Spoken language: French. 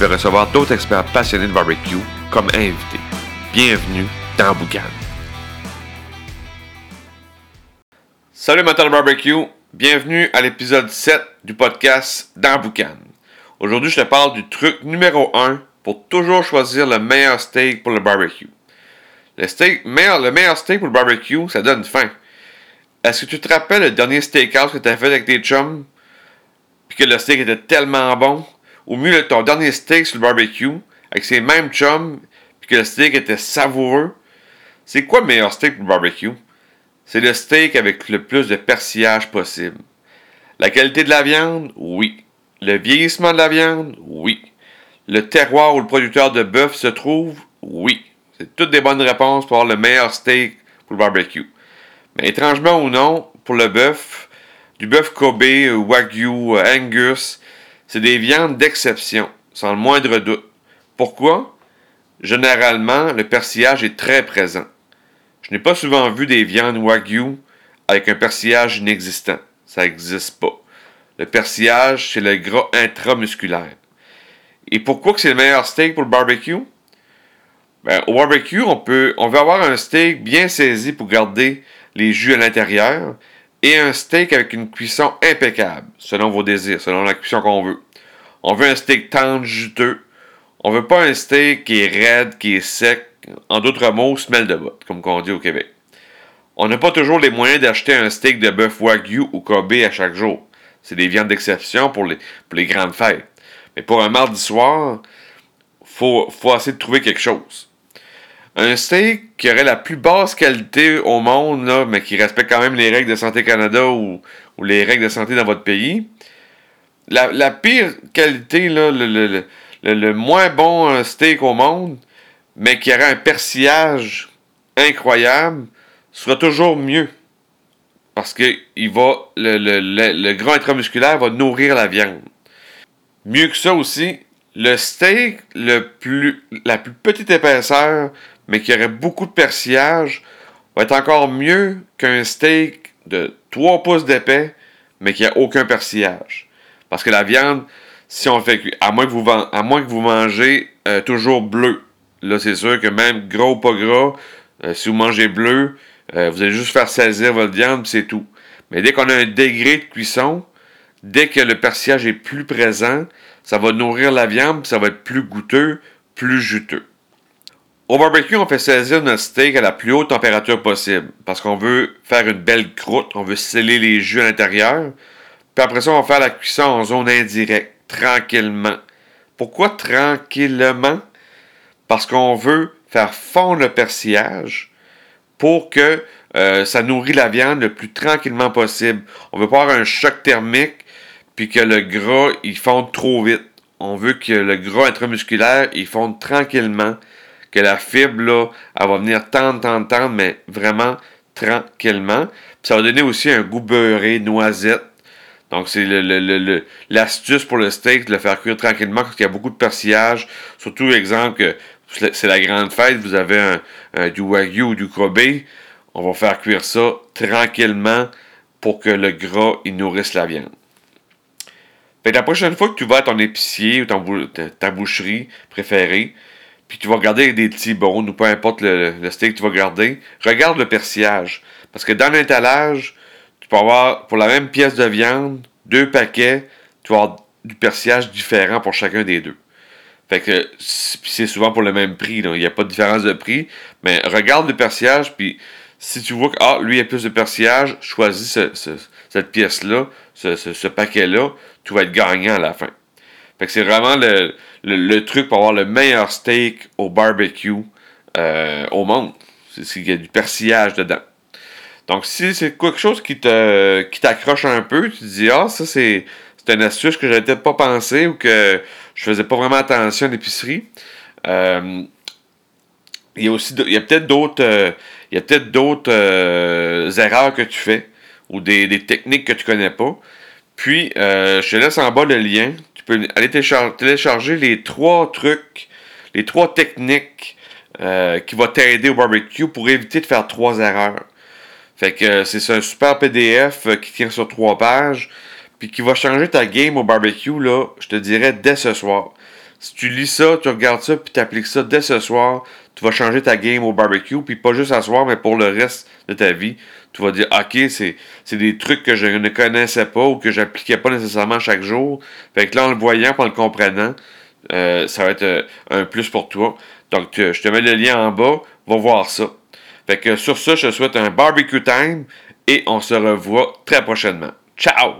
vais recevoir d'autres experts passionnés de barbecue comme invités. Bienvenue dans Boucan. Salut amateurs de barbecue, bienvenue à l'épisode 7 du podcast dans Boucan. Aujourd'hui, je te parle du truc numéro 1 pour toujours choisir le meilleur steak pour le barbecue. Le, steak, meilleur, le meilleur steak pour le barbecue, ça donne faim. Est-ce que tu te rappelles le dernier steakhouse que tu as fait avec tes chums? Puis que le steak était tellement bon? Ou mieux, ton dernier steak sur le barbecue, avec ces mêmes chums, puis que le steak était savoureux? C'est quoi le meilleur steak pour le barbecue? C'est le steak avec le plus de persillage possible. La qualité de la viande? Oui. Le vieillissement de la viande? Oui. Le terroir où le producteur de bœuf se trouve? Oui. C'est toutes des bonnes réponses pour avoir le meilleur steak pour le barbecue. Mais étrangement ou non, pour le bœuf, du bœuf Kobe, Wagyu, Angus, c'est des viandes d'exception, sans le moindre doute. Pourquoi? Généralement, le persillage est très présent. Je n'ai pas souvent vu des viandes Wagyu avec un persillage inexistant. Ça n'existe pas. Le persillage, c'est le gras intramusculaire. Et pourquoi que c'est le meilleur steak pour le barbecue? Ben, au barbecue, on peut, on veut avoir un steak bien saisi pour garder les jus à l'intérieur et un steak avec une cuisson impeccable, selon vos désirs, selon la cuisson qu'on veut. On veut un steak tendre, juteux. On veut pas un steak qui est raide, qui est sec. En d'autres mots, smell de botte, comme on dit au Québec. On n'a pas toujours les moyens d'acheter un steak de bœuf Wagyu ou Kobe à chaque jour. C'est des viandes d'exception pour les, pour les grandes fêtes. Mais pour un mardi soir, faut, faut essayer de trouver quelque chose. Un steak qui aurait la plus basse qualité au monde, là, mais qui respecte quand même les règles de Santé Canada ou, les règles de santé dans votre pays. La, pire qualité, là, le, moins bon steak au monde, mais qui aurait un persillage incroyable, sera toujours mieux. Parce que il va, le, gras intramusculaire va nourrir la viande. Mieux que ça aussi, le steak le plus, la plus petite épaisseur, mais qui aurait beaucoup de persillage, va être encore mieux qu'un steak de 3 pouces d'épais, mais qui n'a aucun persillage. Parce que la viande, si on fait à à moins que vous mangez euh, toujours bleu, là c'est sûr que même gros ou pas gras, euh, si vous mangez bleu, euh, vous allez juste faire saisir votre viande, c'est tout. Mais dès qu'on a un degré de cuisson, dès que le persillage est plus présent, ça va nourrir la viande, ça va être plus goûteux, plus juteux. Au barbecue, on fait saisir notre steak à la plus haute température possible parce qu'on veut faire une belle croûte, on veut sceller les jus à l'intérieur. Puis après ça, on va faire la cuisson en zone indirecte, tranquillement. Pourquoi tranquillement? Parce qu'on veut faire fondre le persillage pour que euh, ça nourrit la viande le plus tranquillement possible. On veut pas avoir un choc thermique puis que le gras, il fonde trop vite. On veut que le gras intramusculaire, il fonde tranquillement que la fibre, là, elle va venir tendre, tendre, tendre, mais vraiment tranquillement. Ça va donner aussi un goût beurré, noisette. Donc, c'est l'astuce pour le steak de le faire cuire tranquillement parce qu'il y a beaucoup de persillage. Surtout, exemple, c'est la grande fête, vous avez un, du wagyu ou du Kobe. On va faire cuire ça tranquillement pour que le gras, il nourrisse la viande. Fait la prochaine fois que tu vas à ton épicier ou ta boucherie préférée, puis tu vas regarder des petits bones ou peu importe le, steak que tu vas garder, regarde le persillage. Parce que dans l'étalage, tu peux avoir, pour la même pièce de viande, deux paquets, tu vas avoir du persillage différent pour chacun des deux. Fait que c'est souvent pour le même prix, il n'y a pas de différence de prix, mais regarde le persillage, puis si tu vois que ah, lui il a plus de persillage, choisis cette pièce-là, ce, ce paquet-là, tu vas être gagnant à la fin. Fait que c'est vraiment le, le, truc pour avoir le meilleur steak au barbecue euh, au monde. C'est qu'il y a du persillage dedans. Donc, si c'est quelque chose qui te qui t'accroche un peu, tu te dis Ah, ça c'est c'est une astuce que j'avais peut-être pas pensé ou que je faisais pas vraiment attention à l'épicerie. Euh, il y a aussi il y a peut-être d'autres il y a peut-être d'autres euh, erreurs que tu fais ou des, techniques que tu connais pas. Puis je te laisse en bas le lien. Aller télécharger, les trois trucs, les trois techniques qui vont t'aider au barbecue pour éviter de faire trois erreurs. Fait que c'est un super PDF qui tient sur trois pages puis qui va changer ta game au barbecue, là, je te dirais dès ce soir. Si tu lis ça, tu regardes ça, puis tu appliques ça dès ce soir, tu vas changer ta game au barbecue, puis pas juste à soir, mais pour le reste de ta vie. Tu vas dire, OK, c'est, des trucs que je ne connaissais pas ou que j'appliquais pas nécessairement chaque jour. Fait que là, en le voyant, en le comprenant, euh, ça va être euh, un plus pour toi. Donc, je te mets le lien en bas, va voir ça. Fait que sur ça, je te souhaite un barbecue time et on se revoit très prochainement. Ciao!